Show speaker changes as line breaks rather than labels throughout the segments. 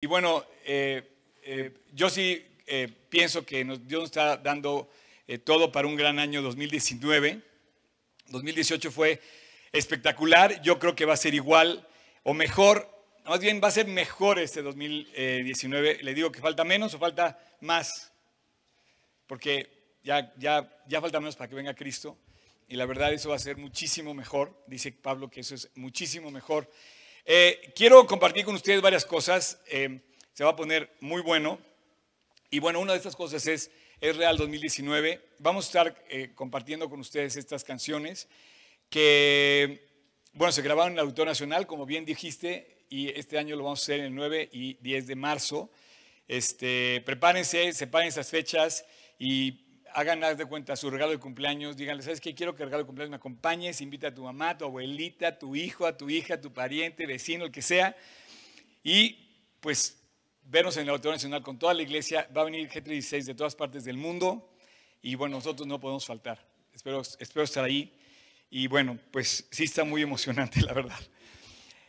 Y bueno, eh, eh, yo sí eh, pienso que Dios nos está dando todo para un gran año 2019. 2018 fue espectacular, yo creo que va a ser igual o mejor, más bien va a ser mejor este 2019. Le digo que falta menos o falta más, porque ya, ya, ya falta menos para que venga Cristo. Y la verdad eso va a ser muchísimo mejor. Dice Pablo que eso es muchísimo mejor. Eh, quiero compartir con ustedes varias cosas. Eh, se va a poner muy bueno. Y bueno, una de estas cosas es, es Real 2019. Vamos a estar eh, compartiendo con ustedes estas canciones que, bueno, se grabaron en el Auditorio Nacional, como bien dijiste, y este año lo vamos a hacer el 9 y 10 de marzo. Este, prepárense, separen esas fechas y hagan de cuenta su regalo de cumpleaños, díganle, ¿sabes qué? Quiero que el regalo de cumpleaños me acompañes, invita a tu mamá, a tu abuelita, a tu hijo, a tu hija, a tu pariente, vecino, el que sea. Y pues vernos en el Auditorio Nacional con toda la iglesia. Va a venir G36 de todas partes del mundo y bueno, nosotros no podemos faltar. Espero, espero estar ahí. Y bueno, pues sí está muy emocionante, la verdad.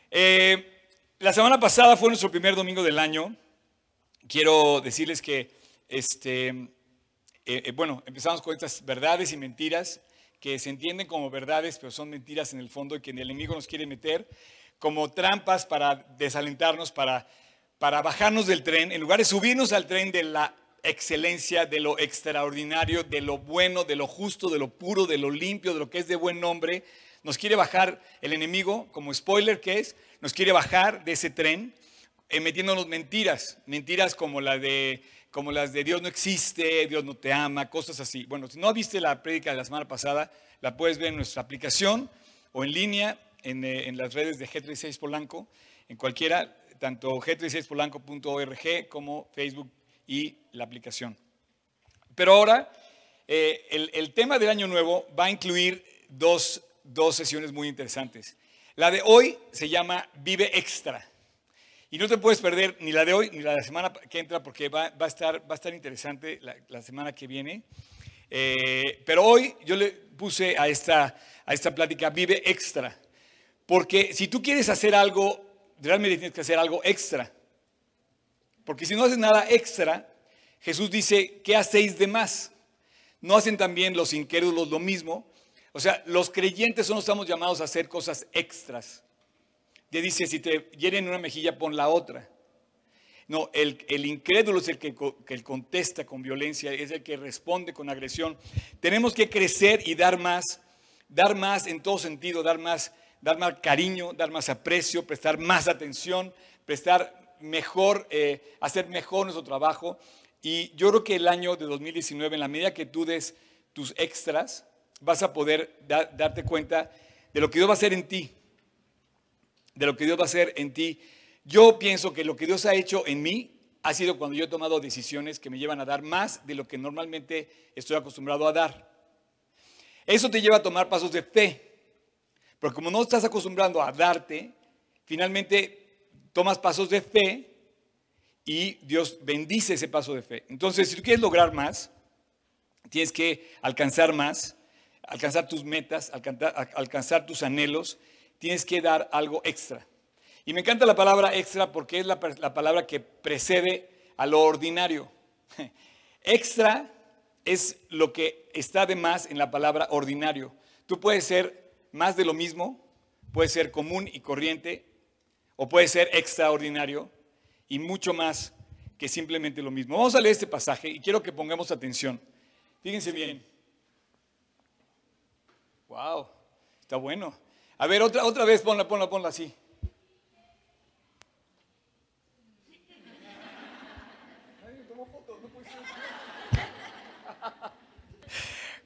Eh, la semana pasada fue nuestro primer domingo del año. Quiero decirles que este, eh, eh, bueno, empezamos con estas verdades y mentiras que se entienden como verdades, pero son mentiras en el fondo y que el enemigo nos quiere meter como trampas para desalentarnos, para, para bajarnos del tren, en lugar de subirnos al tren de la excelencia, de lo extraordinario, de lo bueno, de lo justo, de lo puro, de lo limpio, de lo que es de buen nombre. Nos quiere bajar el enemigo, como spoiler que es, nos quiere bajar de ese tren eh, metiéndonos mentiras, mentiras como la de como las de Dios no existe, Dios no te ama, cosas así. Bueno, si no viste la prédica de la semana pasada, la puedes ver en nuestra aplicación o en línea en, eh, las redes de G36 Polanco, en cualquiera, tanto g36polanco.org como Facebook y la aplicación. Pero ahora, eh, el, el, tema del año nuevo va a incluir dos, dos sesiones muy interesantes. La de hoy se llama Vive Extra. Y no te puedes perder ni la de hoy ni la de la semana que entra porque va, a, estar, va a estar interesante la, semana que viene. Eh, pero hoy yo le puse a esta, a esta plática Vive Extra. Porque si tú quieres hacer algo, realmente tienes que hacer algo extra. Porque si no haces nada extra, Jesús dice, ¿qué hacéis de más? ¿No hacen también los incrédulos lo mismo? O sea, los creyentes solo estamos llamados a hacer cosas extras. Ya dice, si te hieren una mejilla, pon la otra. No, el, incrédulo es el que, que, contesta con violencia, es el que responde con agresión. Tenemos que crecer y dar más, dar más en todo sentido, dar más, dar más cariño, dar más aprecio, prestar más atención, prestar mejor, eh, hacer mejor nuestro trabajo. Y yo creo que el año de 2019, en la medida que tú des tus extras, vas a poder darte cuenta de lo que Dios va a hacer en ti de lo que Dios va a hacer en ti. Yo pienso que lo que Dios ha hecho en mí ha sido cuando yo he tomado decisiones que me llevan a dar más de lo que normalmente estoy acostumbrado a dar. Eso te lleva a tomar pasos de fe. Porque como no estás acostumbrando a darte, finalmente tomas pasos de fe y Dios bendice ese paso de fe. Entonces, si tú quieres lograr más, tienes que alcanzar más, alcanzar tus metas, alcanzar, alcanzar tus anhelos, tienes que dar algo extra. Y me encanta la palabra extra porque es la, palabra que precede a lo ordinario. Extra es lo que está de más en la palabra ordinario. Tú puedes ser más de lo mismo, puedes ser común y corriente, o puedes ser extraordinario y mucho más que simplemente lo mismo. Vamos a leer este pasaje y quiero que pongamos atención. Fíjense bien. Wow, está bueno. A ver, otra, otra vez, ponla, ponla, ponla así.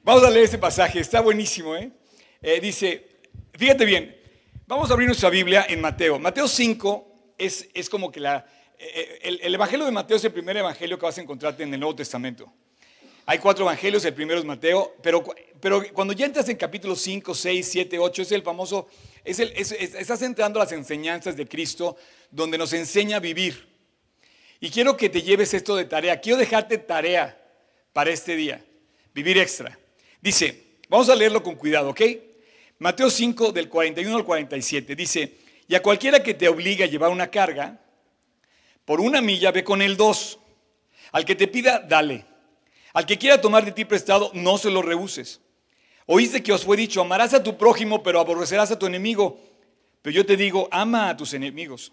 Vamos a leer ese pasaje, está buenísimo. ¿eh? ¿eh? dice, fíjate bien, vamos a abrir nuestra Biblia en Mateo. Mateo 5 es, es como que la, eh, el, el, Evangelio de Mateo es el primer Evangelio que vas a encontrarte en el Nuevo Testamento. Hay cuatro evangelios, el primero es Mateo, pero, pero cuando ya entras en capítulo 5, 6, 7, 8, es el famoso, es el, estás entrando a las enseñanzas de Cristo donde nos enseña a vivir. Y quiero que te lleves esto de tarea, quiero dejarte tarea para este día, vivir extra. Dice, vamos a leerlo con cuidado, ¿ok? Mateo 5 del 41 al 47 dice, y a cualquiera que te obligue a llevar una carga, por una milla, ve con él dos. Al que te pida, dale. Al que quiera tomar de ti prestado, no se lo rehuses. Oíste que os fue dicho, amarás a tu prójimo, pero aborrecerás a tu enemigo. Pero yo te digo, ama a tus enemigos.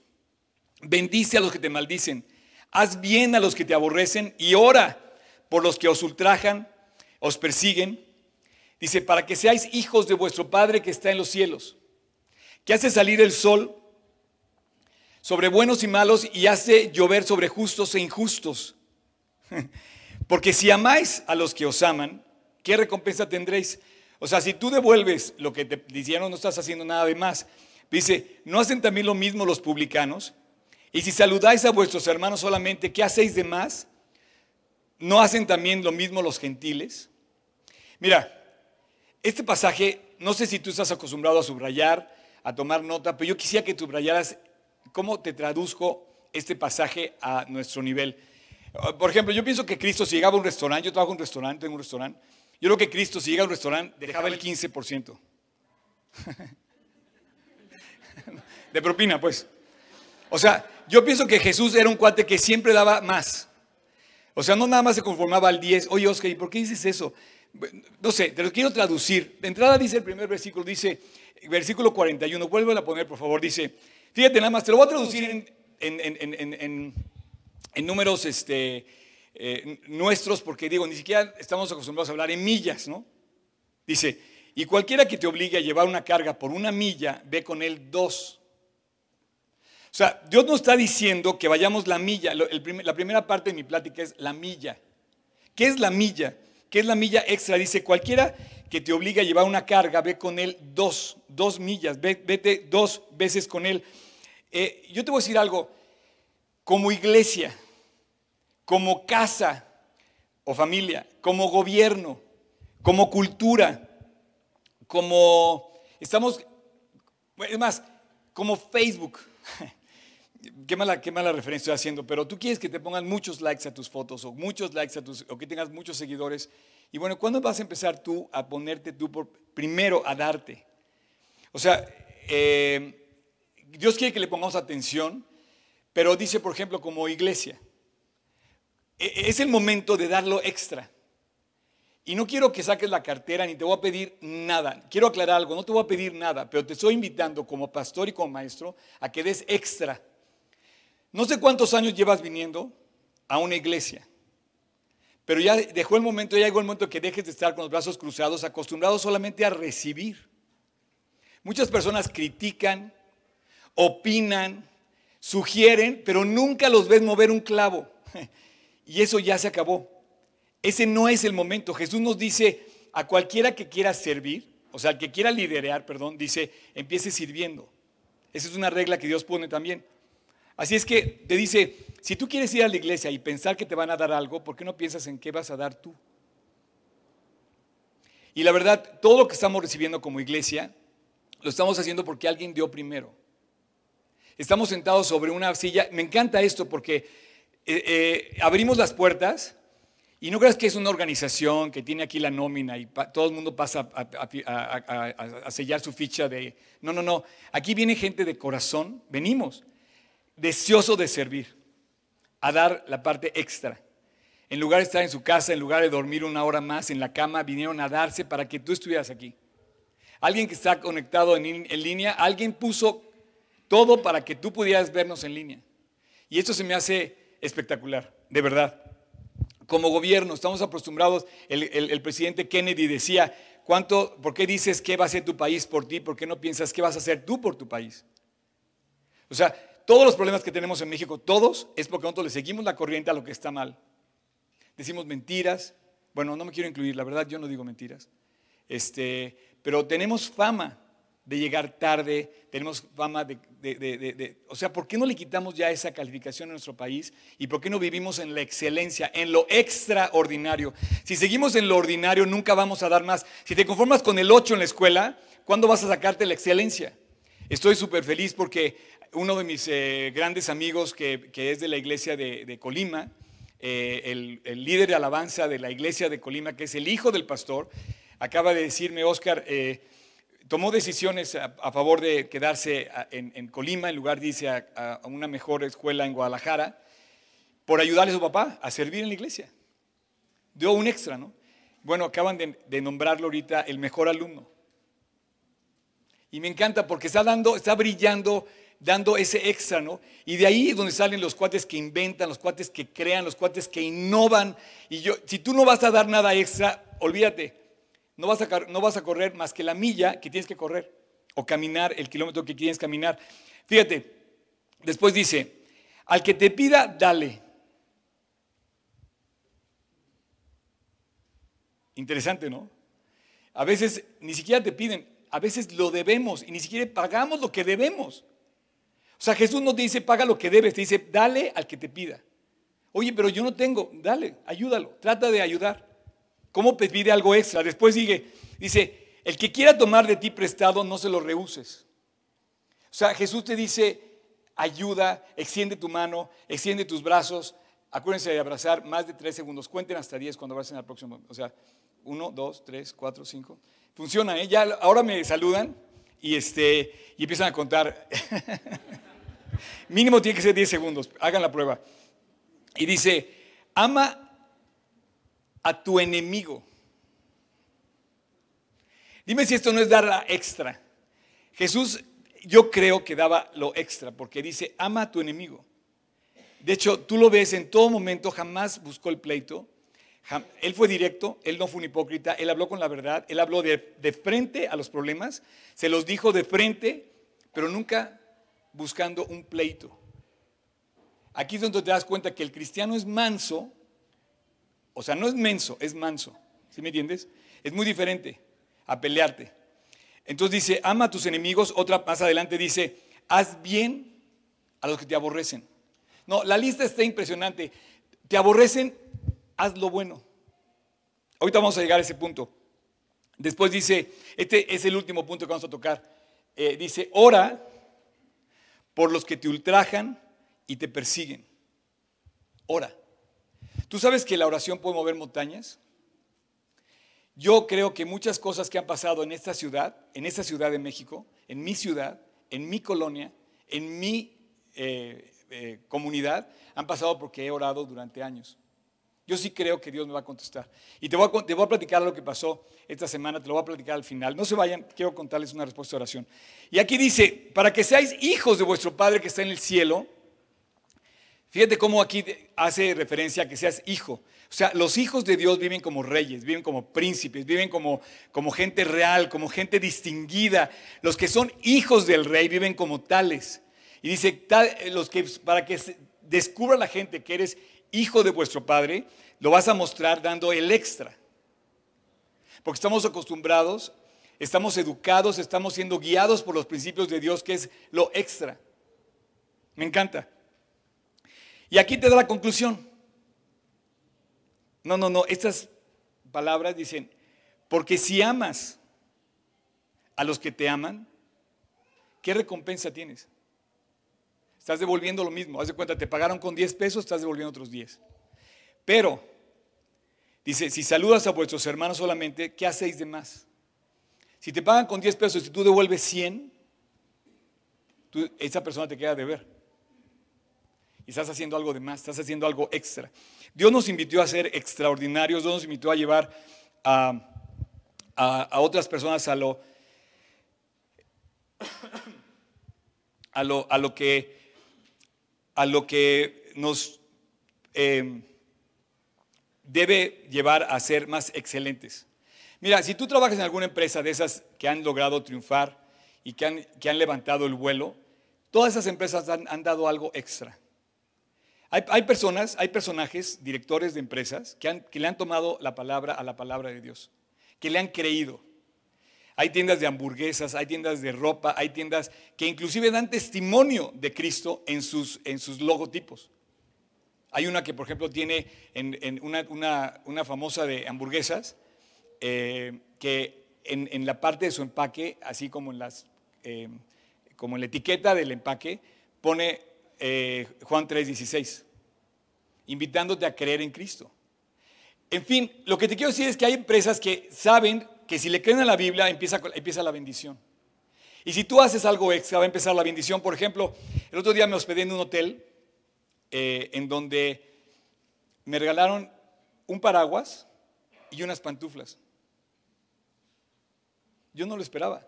Bendice a los que te maldicen. Haz bien a los que te aborrecen y ora por los que os ultrajan, os persiguen. Dice, para que seáis hijos de vuestro Padre que está en los cielos, que hace salir el sol sobre buenos y malos y hace llover sobre justos e injustos. Porque si amáis a los que os aman, ¿qué recompensa tendréis? O sea, si tú devuelves lo que te dijeron, no estás haciendo nada de más. Dice, ¿no hacen también lo mismo los publicanos? Y si saludáis a vuestros hermanos solamente, ¿qué hacéis de más? ¿No hacen también lo mismo los gentiles? Mira, este pasaje, no sé si tú estás acostumbrado a subrayar, a tomar nota, pero yo quisiera que subrayaras cómo te traduzco este pasaje a nuestro nivel. Por ejemplo, yo pienso que Cristo si llegaba a un restaurante, yo trabajo en un restaurante, en un restaurante, yo creo que Cristo si llega a un restaurante dejaba el 15%. De propina, pues. O sea, yo pienso que Jesús era un cuate que siempre daba más. O sea, no nada más se conformaba al 10. Oye, Oscar, ¿y por qué dices eso? No sé, te lo quiero traducir. De entrada dice el primer versículo, dice, versículo 41, vuelve a poner, por favor, dice, fíjate nada más, te lo voy a traducir en, números este, eh, nuestros, porque digo, ni siquiera estamos acostumbrados a hablar en millas, ¿no? Dice, y cualquiera que te obligue a llevar una carga por una milla, ve con él dos. O sea, Dios nos está diciendo que vayamos la milla. la primera parte de mi plática es la milla. ¿Qué es la milla? ¿Qué es la milla extra? Dice, cualquiera que te obligue a llevar una carga, ve con él dos, dos millas, vete dos veces con él. Eh, yo te voy a decir algo, como iglesia, como casa o familia, como gobierno, como cultura, como, estamos, es más, como Facebook. Qué mala, qué mala referencia estoy haciendo, pero tú quieres que te pongan muchos likes a tus fotos o muchos likes a tus, o que tengas muchos seguidores. Y bueno, ¿cuándo vas a empezar tú a ponerte tú por, primero a darte? O sea, eh, Dios quiere que le pongamos atención, pero dice, por ejemplo, como iglesia, e, e, es el momento de darlo extra. Y no quiero que saques la cartera ni te voy a pedir nada. Quiero aclarar algo, no te voy a pedir nada, pero te estoy invitando como pastor y como maestro a que des extra. No sé cuántos años llevas viniendo a una iglesia, pero ya dejó el momento, ya llegó el momento que dejes de estar con los brazos cruzados, acostumbrados solamente a recibir. Muchas personas critican, opinan, sugieren, pero nunca los ves mover un clavo. Y eso ya se acabó. Ese no es el momento. Jesús nos dice a cualquiera que quiera servir, o sea, al que quiera liderar, perdón, dice, empiece sirviendo. Esa es una regla que Dios pone también. Así es que te dice, si tú quieres ir a la iglesia y pensar que te van a dar algo, ¿por qué no piensas en qué vas a dar tú? Y la verdad, todo lo que estamos recibiendo como iglesia, lo estamos haciendo porque alguien dio primero. Estamos sentados sobre una silla. Me encanta esto porque eh, eh, abrimos las puertas y no creas que es una organización que tiene aquí la nómina y todo el mundo pasa a, sellar su ficha de... No, no, no. Aquí viene gente de corazón. Venimos deseoso de servir, a dar la parte extra. En lugar de estar en su casa, en lugar de dormir una hora más en la cama, vinieron a darse para que tú estuvieras aquí. Alguien que está conectado en, en línea, alguien puso todo para que tú pudieras vernos en línea. Y esto se me hace espectacular, de verdad. Como gobierno, estamos acostumbrados, el, presidente Kennedy decía, ¿cuánto, ¿por qué dices qué va a hacer tu país por ti? ¿Por qué no piensas qué vas a hacer tú por tu país? O sea, todos los problemas que tenemos en México, todos, es porque nosotros le seguimos la corriente a lo que está mal. Decimos mentiras. Bueno, no me quiero incluir, la verdad yo no digo mentiras. Este, pero tenemos fama de llegar tarde, tenemos fama de, de, O sea, ¿por qué no le quitamos ya esa calificación a nuestro país? ¿Y por qué no vivimos en la excelencia, en lo extraordinario? Si seguimos en lo ordinario, nunca vamos a dar más. Si te conformas con el 8 en la escuela, ¿cuándo vas a sacarte la excelencia? Estoy súper feliz porque uno de mis eh, grandes amigos que, es de la iglesia de, Colima, eh, el, líder de alabanza de la iglesia de Colima, que es el hijo del pastor, acaba de decirme, Oscar, eh, tomó decisiones a, favor de quedarse en, Colima, en lugar de irse a, una mejor escuela en Guadalajara, por ayudarle a su papá a servir en la iglesia. Dio un extra, ¿no? Bueno, acaban de, de nombrarlo ahorita el mejor alumno. Y me encanta porque está dando, está brillando, dando ese extra, ¿no? Y de ahí es donde salen los cuates que inventan, los cuates que crean, los cuates que innovan. Y yo, si tú no vas a dar nada extra, olvídate, no vas a, correr más que la milla que tienes que correr o caminar el kilómetro que quieres caminar. Fíjate, después dice, al que te pida, dale. Interesante, ¿no? A veces ni siquiera te piden, a veces lo debemos y ni siquiera pagamos lo que debemos. O sea, Jesús no te dice paga lo que debes, te dice dale al que te pida. Oye, pero yo no tengo, dale, ayúdalo, trata de ayudar. ¿Cómo pide algo extra? Después sigue, dice, el que quiera tomar de ti prestado, no se lo rehuses. O sea, Jesús te dice, ayuda, extiende tu mano, extiende tus brazos. Acuérdense de abrazar más de tres segundos. Cuenten hasta diez cuando abracen al próximo. O sea, uno, dos, tres, cuatro, cinco. Funciona, ¿eh? Ya ahora me saludan y, este, y empiezan a contar. Mínimo tiene que ser 10 segundos. Hagan la prueba. Y dice, ama a tu enemigo. Dime si esto no es dar la extra. Jesús, yo creo que daba lo extra, porque dice, ama a tu enemigo. De hecho, tú lo ves en todo momento, jamás buscó el pleito, él fue directo, él no fue un hipócrita, él habló con la verdad, él habló de, frente a los problemas, se los dijo de frente, pero nunca buscando un pleito. Aquí es donde te das cuenta que el cristiano es manso, o sea, no es menso, es manso. ¿Sí me entiendes? Es muy diferente a pelearte. Entonces dice, ama a tus enemigos. Otra más adelante dice, haz bien a los que te aborrecen. No, la lista está impresionante. Te aborrecen, haz lo bueno. Ahorita vamos a llegar a ese punto. Después dice, este es el último punto que vamos a tocar. Eh, dice, ora por los que te ultrajan y te persiguen. Ora. ¿Tú sabes que la oración puede mover montañas? Yo creo que muchas cosas que han pasado en esta ciudad, en esta ciudad de México, en mi ciudad, en mi colonia, en mi eh, eh, comunidad, han pasado porque he orado durante años. Yo sí creo que Dios me va a contestar. Y te voy a, te voy a platicar lo que pasó esta semana, te lo voy a platicar al final. No se vayan, quiero contarles una respuesta de oración. Y aquí dice, para que seáis hijos de vuestro Padre que está en el cielo, fíjate cómo aquí hace referencia a que seas hijo. O sea, los hijos de Dios viven como reyes, viven como príncipes, viven como, como gente real, como gente distinguida. Los que son hijos del rey viven como tales. Y dice, los que, para que descubra la gente que eres hijo de vuestro Padre, lo vas a mostrar dando el extra. Porque estamos acostumbrados, estamos educados, estamos siendo guiados por los principios de Dios, que es lo extra. Me encanta. Y aquí te da la conclusión. No, no, no, estas palabras dicen, porque si amas a los que te aman, ¿qué recompensa tienes? Estás devolviendo lo mismo. Haz de cuenta, te pagaron con 10 pesos, estás devolviendo otros 10. Pero, dice, si saludas a vuestros hermanos solamente, ¿qué hacéis de más? Si te pagan con 10 pesos y tú devuelves 100, esa persona te queda de ver. Y estás haciendo algo de más, estás haciendo algo extra. Dios nos invitó a ser extraordinarios, Dios nos invitó a llevar a, otras personas a lo, a lo, a lo que a lo que nos em, debe llevar a ser más excelentes. Mira, si tú trabajas en alguna empresa de esas que han logrado triunfar y que han, que han levantado el vuelo, todas esas empresas han, dado algo extra. Hay, personas, hay personajes, directores de empresas, que, le han tomado la palabra a la palabra de Dios, que le han creído. Hay tiendas de hamburguesas, hay tiendas de ropa, hay tiendas que inclusive dan testimonio de Cristo en sus, en sus logotipos. Hay una que, por ejemplo, tiene en, una, famosa de hamburguesas, eh, que en, la parte de su empaque, así como en, las, eh, como en la etiqueta del empaque, pone eh, Juan 3:16, invitándote a creer en Cristo. En fin, lo que te quiero decir es que hay empresas que saben que si le creen a la Biblia empieza, empieza la bendición. Y si tú haces algo extra, va a empezar la bendición. Por ejemplo, el otro día me hospedé en un hotel eh, en donde me regalaron un paraguas y unas pantuflas. Yo no lo esperaba.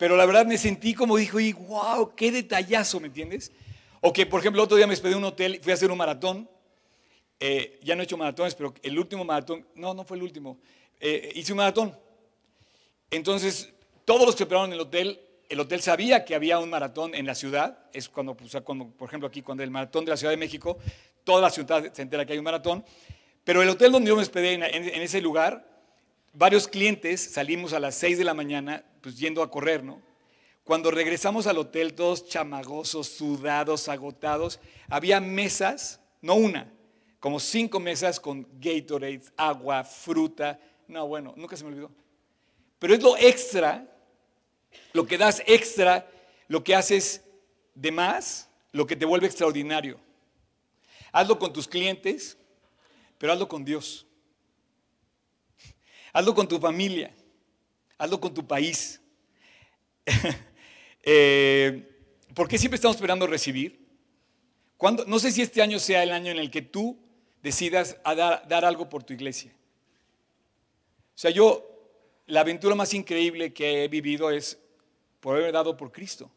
Pero la verdad me sentí como dijo, y wow, qué detallazo, ¿me entiendes? O que, por ejemplo, otro día me hospedé en un hotel, fui a hacer un maratón. Eh, ya no he hecho maratones, pero el último maratón, no, no fue el último. Eh, hice un maratón. Entonces, todos los que operaron en el hotel, el hotel sabía que había un maratón en la ciudad. Es cuando, cuando, por ejemplo, aquí, cuando el maratón de la Ciudad de México, toda la ciudad se entera que hay un maratón. Pero el hotel donde yo me hospedé en, en ese lugar, varios clientes salimos a las 6 de la mañana, pues yendo a correr, ¿no? Cuando regresamos al hotel, todos chamagosos, sudados, agotados, había mesas, no una, como cinco mesas con Gatorade, agua, fruta. No, bueno, nunca se me olvidó. Pero es lo extra, lo que das extra, lo que haces de más, lo que te vuelve extraordinario. Hazlo con tus clientes, pero hazlo con Dios. Hazlo con tu familia. Hazlo con tu país. Eh, ¿Por qué siempre estamos esperando recibir? No sé si este año sea el año en el que tú decidas dar, algo por tu iglesia. O sea, yo, la aventura más increíble que he vivido es por haber dado por Cristo.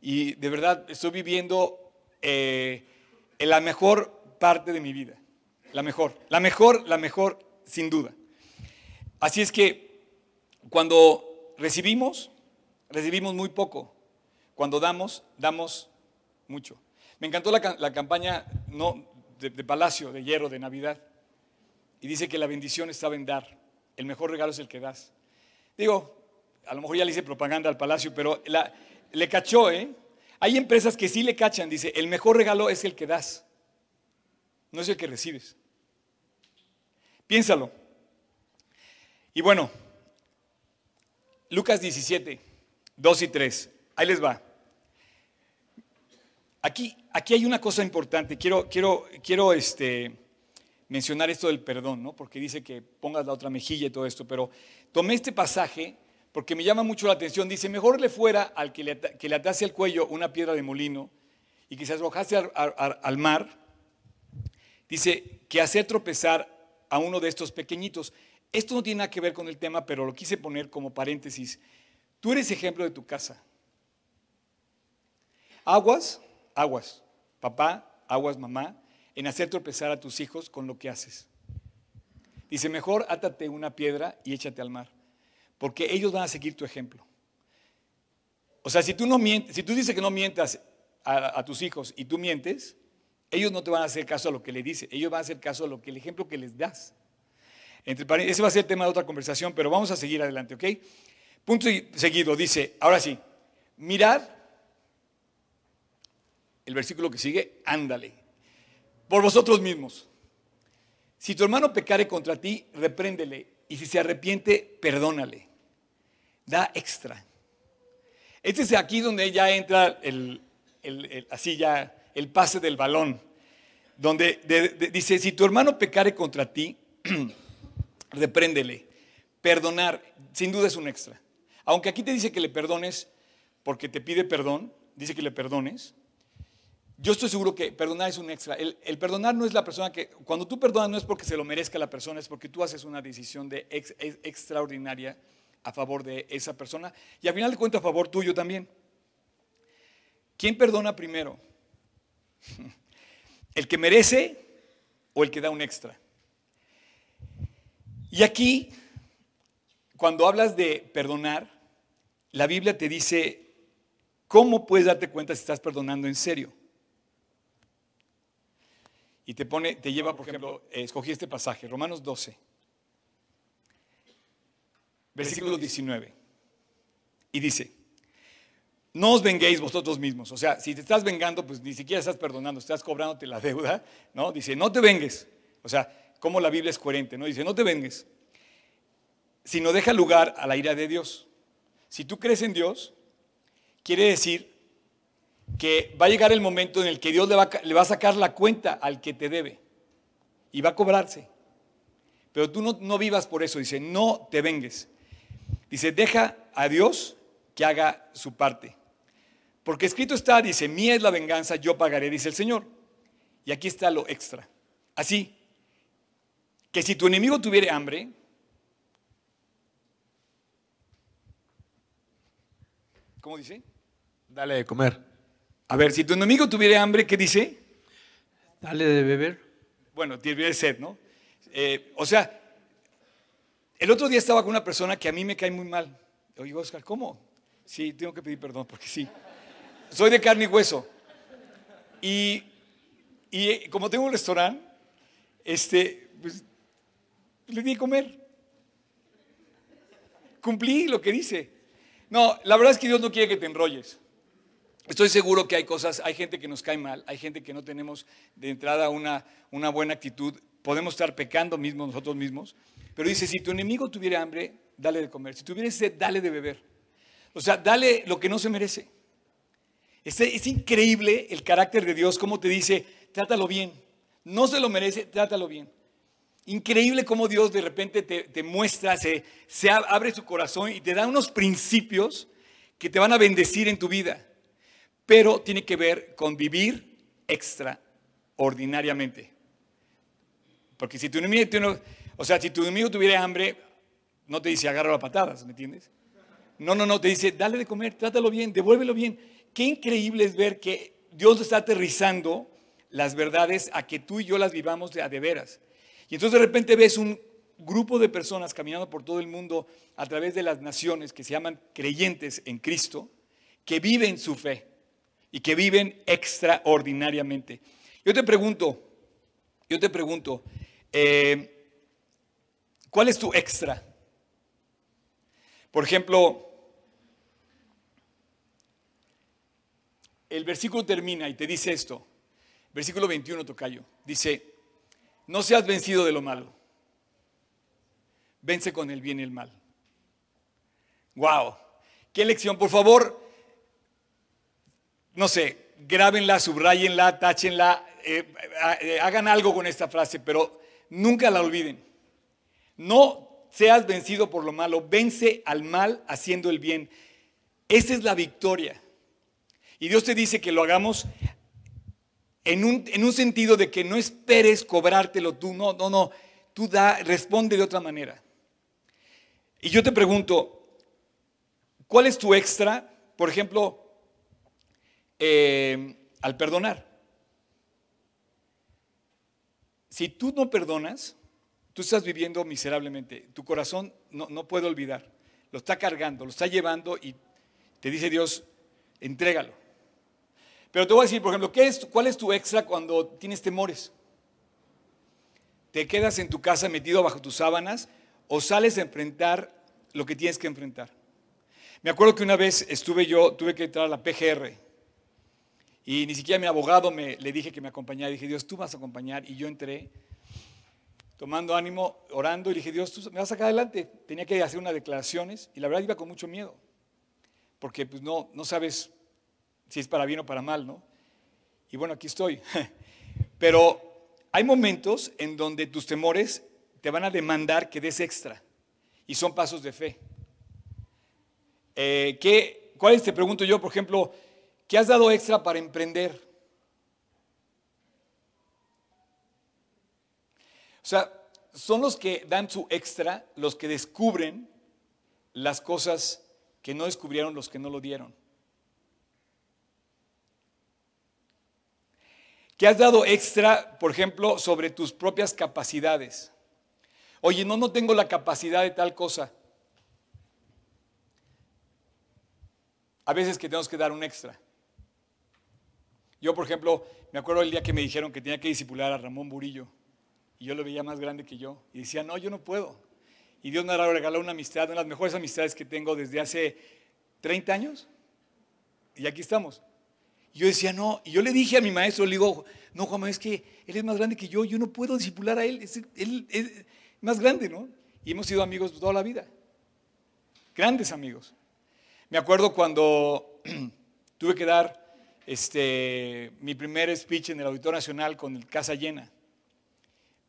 Y de verdad estoy viviendo eh, la mejor parte de mi vida. La mejor, la mejor, la mejor, sin duda. Así es que cuando recibimos, recibimos muy poco. Cuando damos, damos mucho. Me encantó la, campaña no, de, Palacio de Hierro de Navidad. Y dice que la bendición estaba en dar. El mejor regalo es el que das. Digo, a lo mejor ya le hice propaganda al Palacio, pero le cachó, ¿eh? Hay empresas que sí le cachan. Dice, el mejor regalo es el que das. No es el que recibes. Piénsalo. Y bueno, Lucas 17. 2 y 3. Ahí les va. Aquí, aquí hay una cosa importante. Quiero, quiero, quiero este, mencionar esto del perdón, ¿no? porque dice que pongas la otra mejilla y todo esto. Pero tomé este pasaje porque me llama mucho la atención. Dice, mejor le fuera al que le, que le atase al cuello una piedra de molino y que se arrojase al, al mar. Dice, que hacer tropezar a uno de estos pequeñitos. Esto no tiene nada que ver con el tema, pero lo quise poner como paréntesis. Tú eres ejemplo de tu casa. Aguas, aguas, papá, aguas, mamá, en hacer tropezar a tus hijos con lo que haces. Dice, mejor átate una piedra y échate al mar, porque ellos van a seguir tu ejemplo. O sea, si tú, no mientes, si tú dices que no mientas a, tus hijos y tú mientes, ellos no te van a hacer caso a lo que le dice, ellos van a hacer caso a lo que el ejemplo que les das. Entre, ese va a ser el tema de otra conversación, pero vamos a seguir adelante, ¿ok? Punto seguido, dice, ahora sí, mirad, el versículo que sigue, ándale, por vosotros mismos. Si tu hermano pecare contra ti, repréndele, y si se arrepiente, perdónale. Da extra. Este es aquí donde ya entra el, así ya el pase del balón, donde dice, si tu hermano pecare contra ti, repréndele. Perdonar, sin duda es un extra. Aunque aquí te dice que le perdones porque te pide perdón, dice que le perdones, yo estoy seguro que perdonar es un extra. El, perdonar no es la persona que, cuando tú perdonas no es porque se lo merezca la persona, es porque tú haces una decisión de extraordinaria a favor de esa persona y al final de cuentas a favor tuyo también. ¿Quién perdona primero? ¿El que merece o el que da un extra? Y aquí, cuando hablas de perdonar, la Biblia te dice cómo puedes darte cuenta si estás perdonando en serio. Y te pone, te lleva, por ejemplo, escogí este pasaje, Romanos 12, versículo 19. Y dice, no os venguéis vosotros mismos. O sea, si te estás vengando, pues ni siquiera estás perdonando, estás cobrándote la deuda, ¿no? Dice, no te vengues. O sea, como la Biblia es coherente, ¿no? Dice, no te vengues, sino deja lugar a la ira de Dios. Si tú crees en Dios, quiere decir que va a llegar el momento en el que Dios le va, a sacar la cuenta al que te debe y va a cobrarse. Pero tú no, no vivas por eso. Dice, no te vengues. Dice, deja a Dios que haga su parte. Porque escrito está, dice, mía es la venganza, yo pagaré, dice el Señor. Y aquí está lo extra. Así, que si tu enemigo tuviera hambre, ¿cómo dice?
Dale de comer.
A ver, si tu enemigo tuviera hambre, ¿qué dice?
Dale de beber.
Bueno, tiene sed, ¿no? Eh, o sea, el otro día estaba con una persona que a mí me cae muy mal. Oigo, Oscar, ¿cómo? Sí, tengo que pedir perdón porque sí. Soy de carne y hueso. Y, y eh, como tengo un restaurante, este, pues, le di a comer. Cumplí lo que dice. No, la verdad es que Dios no quiere que te enrolles. Estoy seguro que hay cosas, hay gente que nos cae mal, hay gente que no tenemos de entrada una, una buena actitud, podemos estar pecando mismos nosotros mismos, pero dice, si tu enemigo tuviera hambre, dale de comer, si tuviera sed, dale de beber. O sea, dale lo que no se merece. Es, es increíble el carácter de Dios, como te dice, trátalo bien. No se lo merece, trátalo bien. Increíble cómo Dios de repente te, te muestra, se, se abre su corazón y te da unos principios que te van a bendecir en tu vida. Pero tiene que ver con vivir extraordinariamente. Porque si tu enemigo, o sea, si tu enemigo tuviera hambre, no te dice agarra las patadas, ¿me entiendes? No, no, no, te dice dale de comer, trátalo bien, devuélvelo bien. Qué increíble es ver que Dios está aterrizando las verdades a que tú y yo las vivamos de a de veras. Y entonces de repente ves un grupo de personas caminando por todo el mundo a través de las naciones que se llaman creyentes en Cristo, que viven su fe y que viven extraordinariamente. Yo te pregunto, yo te pregunto, eh, ¿cuál es tu extra? Por ejemplo, el versículo termina y te dice esto, versículo 21, Tocayo, dice, no seas vencido de lo malo, vence con el bien y el mal. ¡Wow! ¡Qué lección! Por favor, no sé, grábenla, subrayenla, táchenla, eh, eh, hagan algo con esta frase, pero nunca la olviden. No seas vencido por lo malo, vence al mal haciendo el bien. Esa es la victoria. Y Dios te dice que lo hagamos en un, en un sentido de que no esperes cobrártelo tú, no, no, no, tú da, responde de otra manera. Y yo te pregunto, ¿cuál es tu extra? Por ejemplo, eh, al perdonar. Si tú no perdonas, tú estás viviendo miserablemente. Tu corazón no, no puede olvidar. Lo está cargando, lo está llevando y te dice Dios, entrégalo. Pero te voy a decir, por ejemplo, ¿qué es, ¿cuál es tu extra cuando tienes temores? ¿Te quedas en tu casa metido bajo tus sábanas o sales a enfrentar lo que tienes que enfrentar? Me acuerdo que una vez estuve yo, tuve que entrar a la PGR y ni siquiera mi abogado me, le dije que me acompañara. Dije, Dios, tú vas a acompañar. Y yo entré tomando ánimo, orando, y dije, Dios, tú me vas a sacar adelante. Tenía que hacer unas declaraciones y la verdad iba con mucho miedo, porque pues no, no sabes si es para bien o para mal, ¿no? Y bueno, aquí estoy. Pero hay momentos en donde tus temores te van a demandar que des extra, y son pasos de fe. Eh, ¿qué, ¿Cuáles te pregunto yo, por ejemplo, ¿Qué has dado extra para emprender? O sea, son los que dan su extra, los que descubren las cosas que no descubrieron los que no lo dieron. ¿Qué has dado extra, por ejemplo, sobre tus propias capacidades? Oye, no, no tengo la capacidad de tal cosa. A veces que tenemos que dar un extra. Yo, por ejemplo, me acuerdo el día que me dijeron que tenía que disipular a Ramón Burillo. Y yo lo veía más grande que yo. Y decía, no, yo no puedo. Y Dios me regaló una amistad, una de las mejores amistades que tengo desde hace 30 años. Y aquí estamos. Yo decía, no. Y yo le dije a mi maestro, le digo, no, Juan, es que él es más grande que yo. Yo no puedo disipular a él. él es más grande, ¿no? Y hemos sido amigos toda la vida. Grandes amigos. Me acuerdo cuando tuve que dar este, mi primer speech en el Auditorio Nacional con el casa llena.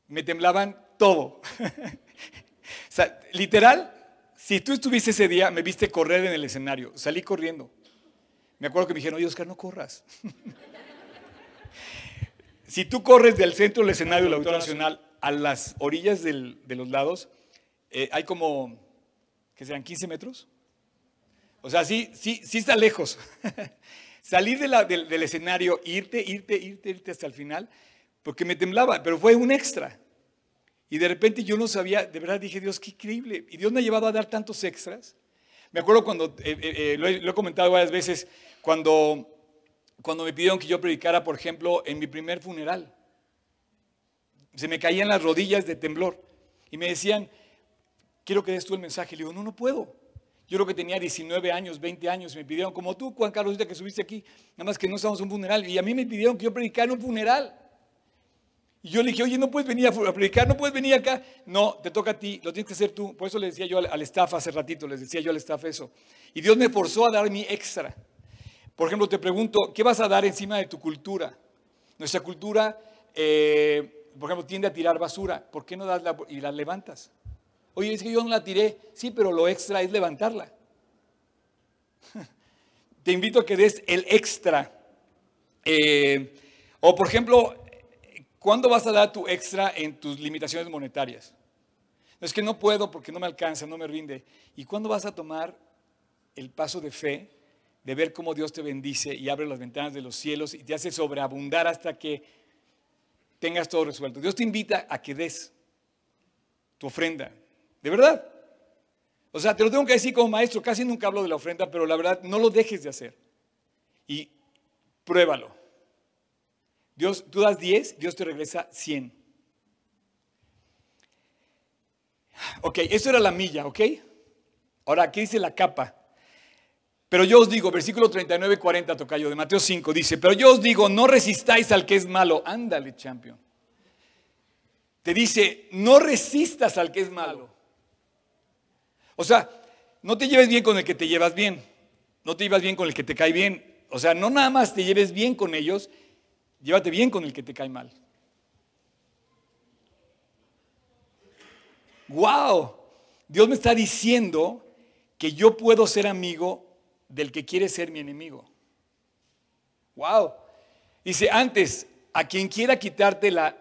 Me temblaban todo. o sea, literal, si tú estuviste ese día, me viste correr en el escenario. Salí corriendo. Me acuerdo que me dijeron, oye, Oscar, no corras. si tú corres del centro del escenario del Auditorio Nacional a las orillas de los lados, eh, hay como, que sean 15 metros. O sea, sí, sí, sí está lejos. Salir del, del, escenario, irte, irte, irte, irte hasta el final, porque me temblaba, pero fue un extra. Y de repente yo no sabía, de verdad dije, Dios, qué increíble. Y Dios me ha llevado a dar tantos extras. Me acuerdo cuando, eh, eh, eh, lo, he, comentado varias veces, cuando, cuando me pidieron que yo predicara, por ejemplo, en mi primer funeral. Se me caían las rodillas de temblor. Y me decían, quiero que des tú el mensaje. Le digo, no, no puedo. Yo creo que tenía 19 años, 20 años, y me pidieron, como tú, Juan Carlos, que subiste aquí, nada más que no estamos en un funeral. Y a mí me pidieron que yo predicara un funeral. Y yo le dije, oye, no puedes venir a predicar, no puedes venir acá. No, te toca a ti, lo tienes que hacer tú. Por eso le decía yo al, staff hace ratito, les decía yo al staff eso. Y Dios me forzó a dar mi extra. Por ejemplo, te pregunto, ¿qué vas a dar encima de tu cultura? Nuestra cultura, eh, por ejemplo, tiende a tirar basura. ¿Por qué no das la, y la levantas? Oye, es que yo no la tiré. Sí, pero lo extra es levantarla. Te invito a que des el extra. Eh, o por ejemplo, ¿Cuándo vas a dar tu extra en tus limitaciones monetarias? No es que no puedo porque no me alcanza, no me rinde. ¿Y cuándo vas a tomar el paso de fe, de ver cómo Dios te bendice y abre las ventanas de los cielos y te hace sobreabundar hasta que tengas todo resuelto? Dios te invita a que des tu ofrenda. De verdad. O sea, te lo tengo que decir como maestro, casi nunca hablo de la ofrenda, pero la verdad, no lo dejes de hacer. Y pruébalo. Dios, tú das 10, Dios te regresa 100. Ok, eso era la milla, ¿ok? Ahora, aquí dice la capa. Pero yo os digo, versículo 39 y 40, tocayo de Mateo 5, dice, pero yo os digo, no resistáis al que es malo. Ándale, champion. Te dice, no resistas al que es malo. O sea, no te lleves bien con el que te llevas bien. No te llevas bien con el que te cae bien. O sea, no nada más te lleves bien con ellos, Llévate bien con el que te cae mal. ¡Wow! Dios me está diciendo que yo puedo ser amigo del que quiere ser mi enemigo. ¡Wow! Dice, antes, a quien quiera quitarte la,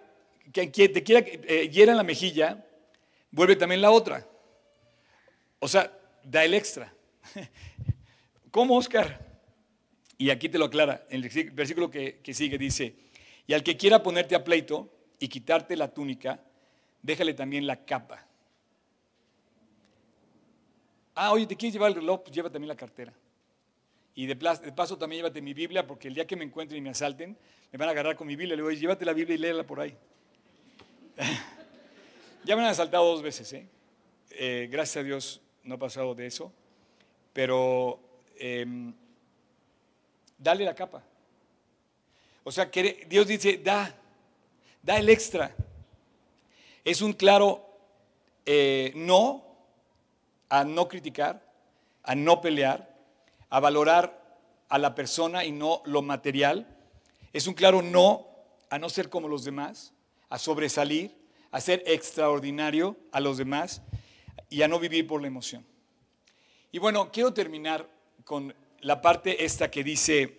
quien te quiera eh, hiera la mejilla, vuelve también la otra. O sea, da el extra. ¿Cómo, Oscar? Y aquí te lo aclara, en el versículo que, sigue dice, y al que quiera ponerte a pleito y quitarte la túnica, déjale también la capa. Ah, oye, ¿te quieres llevar el reloj? Pues lleva también la cartera. Y de, paso también llévate mi Biblia, porque el día que me encuentren y me asalten, me van a agarrar con mi Biblia. Le a llévate la Biblia y léela por ahí. ya me han asaltado dos veces, ¿eh? ¿eh? Gracias a Dios no ha pasado de eso. Pero em, dale la capa. O sea, que Dios dice, da, da el extra. Es un claro eh, no a no criticar, a no pelear, a valorar a la persona y no lo material. Es un claro no a no ser como los demás, a sobresalir, a ser extraordinario a los demás y a no vivir por la emoción. Y bueno, quiero terminar con la parte esta que dice,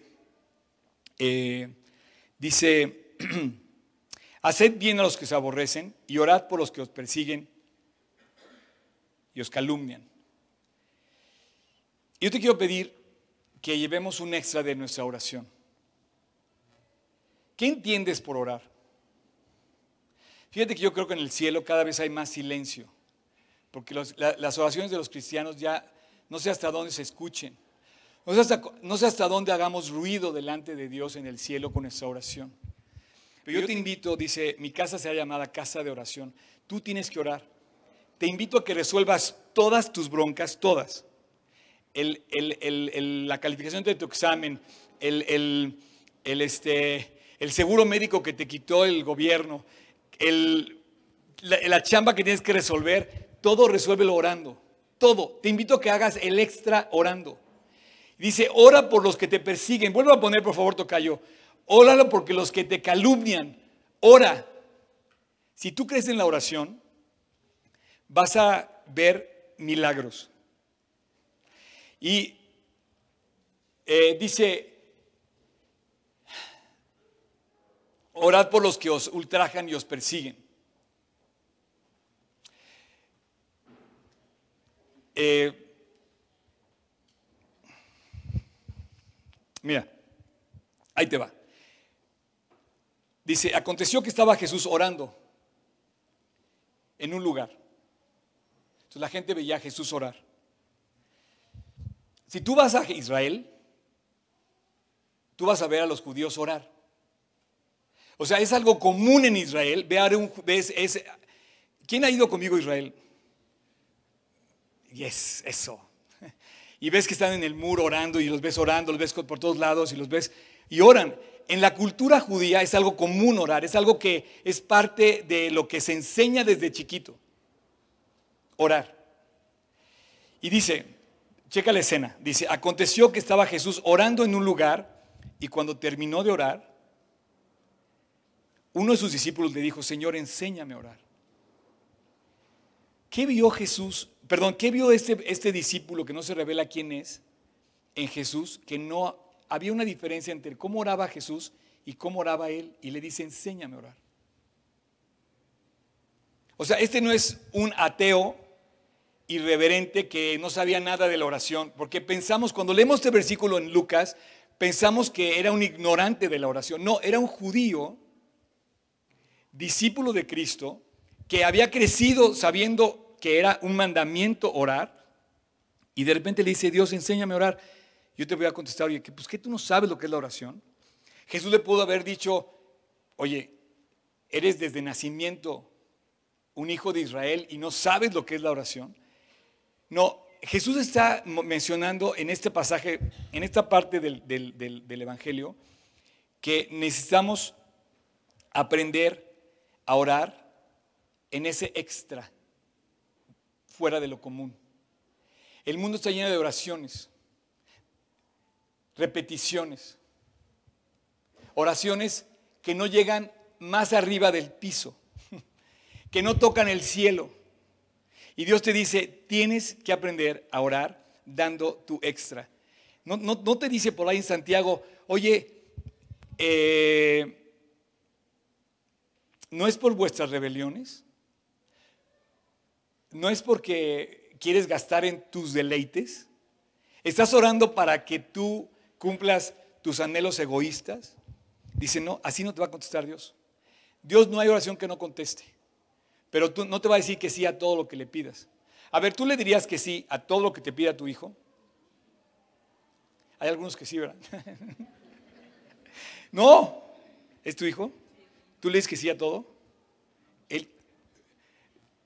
eh, dice, haced bien a los que se aborrecen y orad por los que os persiguen y os calumnian. Yo te quiero pedir que llevemos un extra de nuestra oración. ¿Qué entiendes por orar? Fíjate que yo creo que en el cielo cada vez hay más silencio, porque las oraciones de los cristianos ya no sé hasta dónde se escuchen. No sé, hasta, dónde hagamos ruido delante de Dios en el cielo con esta oración. Pero yo te invito, dice, mi casa será llamada casa de oración. Tú tienes que orar. Te invito a que resuelvas todas tus broncas, todas. La calificación de tu examen, el, este, el seguro médico que te quitó el gobierno, la, la chamba que tienes que resolver, todo resuélvelo orando. Todo. Te invito a que hagas el extra orando. Dice, ora por los que te persiguen. Vuelvo a poner, por favor, Tocayo. Óralo porque los que te calumnian. Ora. Si tú crees en la oración, vas a ver milagros. Y eh, dice, orad por los que os ultrajan y os persiguen. Eh, mira, ahí te va. Dice, aconteció que estaba Jesús orando en un lugar. Entonces la gente veía a Jesús orar. Si tú vas a Israel, tú vas a ver a los judíos orar. O sea, es algo común en Israel. Ver un, ¿Quién ha ido conmigo a Israel? Yes, eso. Y ves que están en el muro orando y los ves orando, los ves por todos lados y los ves y oran. En la cultura judía es algo común orar, es algo que es parte de lo que se enseña desde chiquito. Orar. Y dice, checa la escena, dice, aconteció que estaba Jesús orando en un lugar y cuando terminó de orar, uno de sus discípulos le dijo, Señor, enséñame a orar. ¿Qué vio Jesús? Perdón, ¿qué vio este, este discípulo que no se revela quién es en Jesús? Que no había una diferencia entre cómo oraba Jesús y cómo oraba él. Y le dice, enséñame a orar. O sea, este no es un ateo irreverente que no sabía nada de la oración, porque pensamos, cuando leemos este versículo en Lucas, pensamos que era un ignorante de la oración. No, era un judío, discípulo de Cristo, que había crecido sabiendo que era un mandamiento orar, y de repente le dice, Dios, enséñame a orar. Yo te voy a contestar, oye, pues que tú no sabes lo que es la oración. Jesús le pudo haber dicho, oye, eres desde nacimiento un hijo de Israel y no sabes lo que es la oración. No, Jesús está mencionando en este pasaje, en esta parte del, del Evangelio, que necesitamos aprender a orar en ese extra, fuera de lo común. El mundo está lleno de oraciones repeticiones, oraciones que no llegan más arriba del piso, que no tocan el cielo. Y Dios te dice, tienes que aprender a orar dando tu extra. No, no, te dice por ahí en Santiago, oye, eh, no es por vuestras rebeliones, no es porque quieres gastar en tus deleites, estás orando para que tú cumplas tus anhelos egoístas. Dice, no, así no te va a contestar Dios. Dios no hay oración que no conteste, pero tú no te va a decir que sí a todo lo que le pidas. A ver, ¿tú le dirías que sí a todo lo que te pida tu hijo? Hay algunos que sí, ¿verdad? no, ¿es tu hijo? ¿Tú le dices que sí a todo? Él,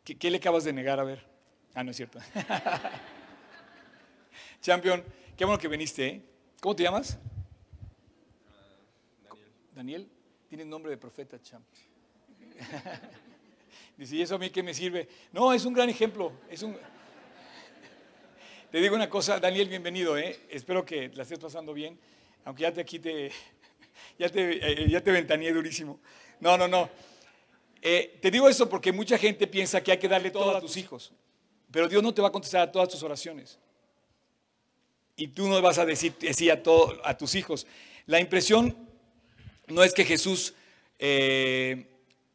¿qué, ¿Qué le acabas de negar? A ver. Ah, no es cierto. Champion, qué bueno que viniste, ¿eh? ¿Cómo te llamas? Daniel. Daniel, tienes nombre de profeta, champ. Dice, ¿y eso a mí qué me sirve? No, es un gran ejemplo. Es un... Te digo una cosa, Daniel, bienvenido. ¿eh? Espero que la estés pasando bien, aunque ya te aquí te, ya te, eh, ya te ventaneé durísimo. No, no, no. Eh, te digo eso porque mucha gente piensa que hay que darle todo a tus hijos, pero Dios no te va a contestar a todas tus oraciones y tú no vas a decir sí a, todo, a tus hijos. La impresión no es que Jesús, eh,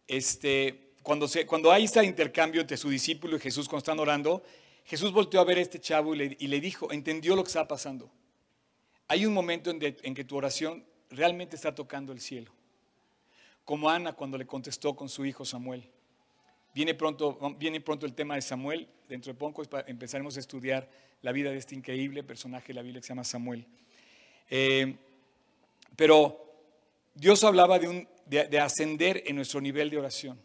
este, cuando, se, cuando hay intercambio entre su discípulo y Jesús cuando están orando, Jesús volteó a ver a este chavo y le, dijo, entendió lo que estaba pasando. Hay un momento en, en que tu oración realmente está tocando el cielo. Como Ana cuando le contestó con su hijo Samuel. Viene pronto, viene pronto el tema de Samuel. Dentro de poco empezaremos a estudiar la vida de este increíble personaje de la Biblia que se llama Samuel. Eh, pero Dios hablaba de, un, de, ascender en nuestro nivel de oración.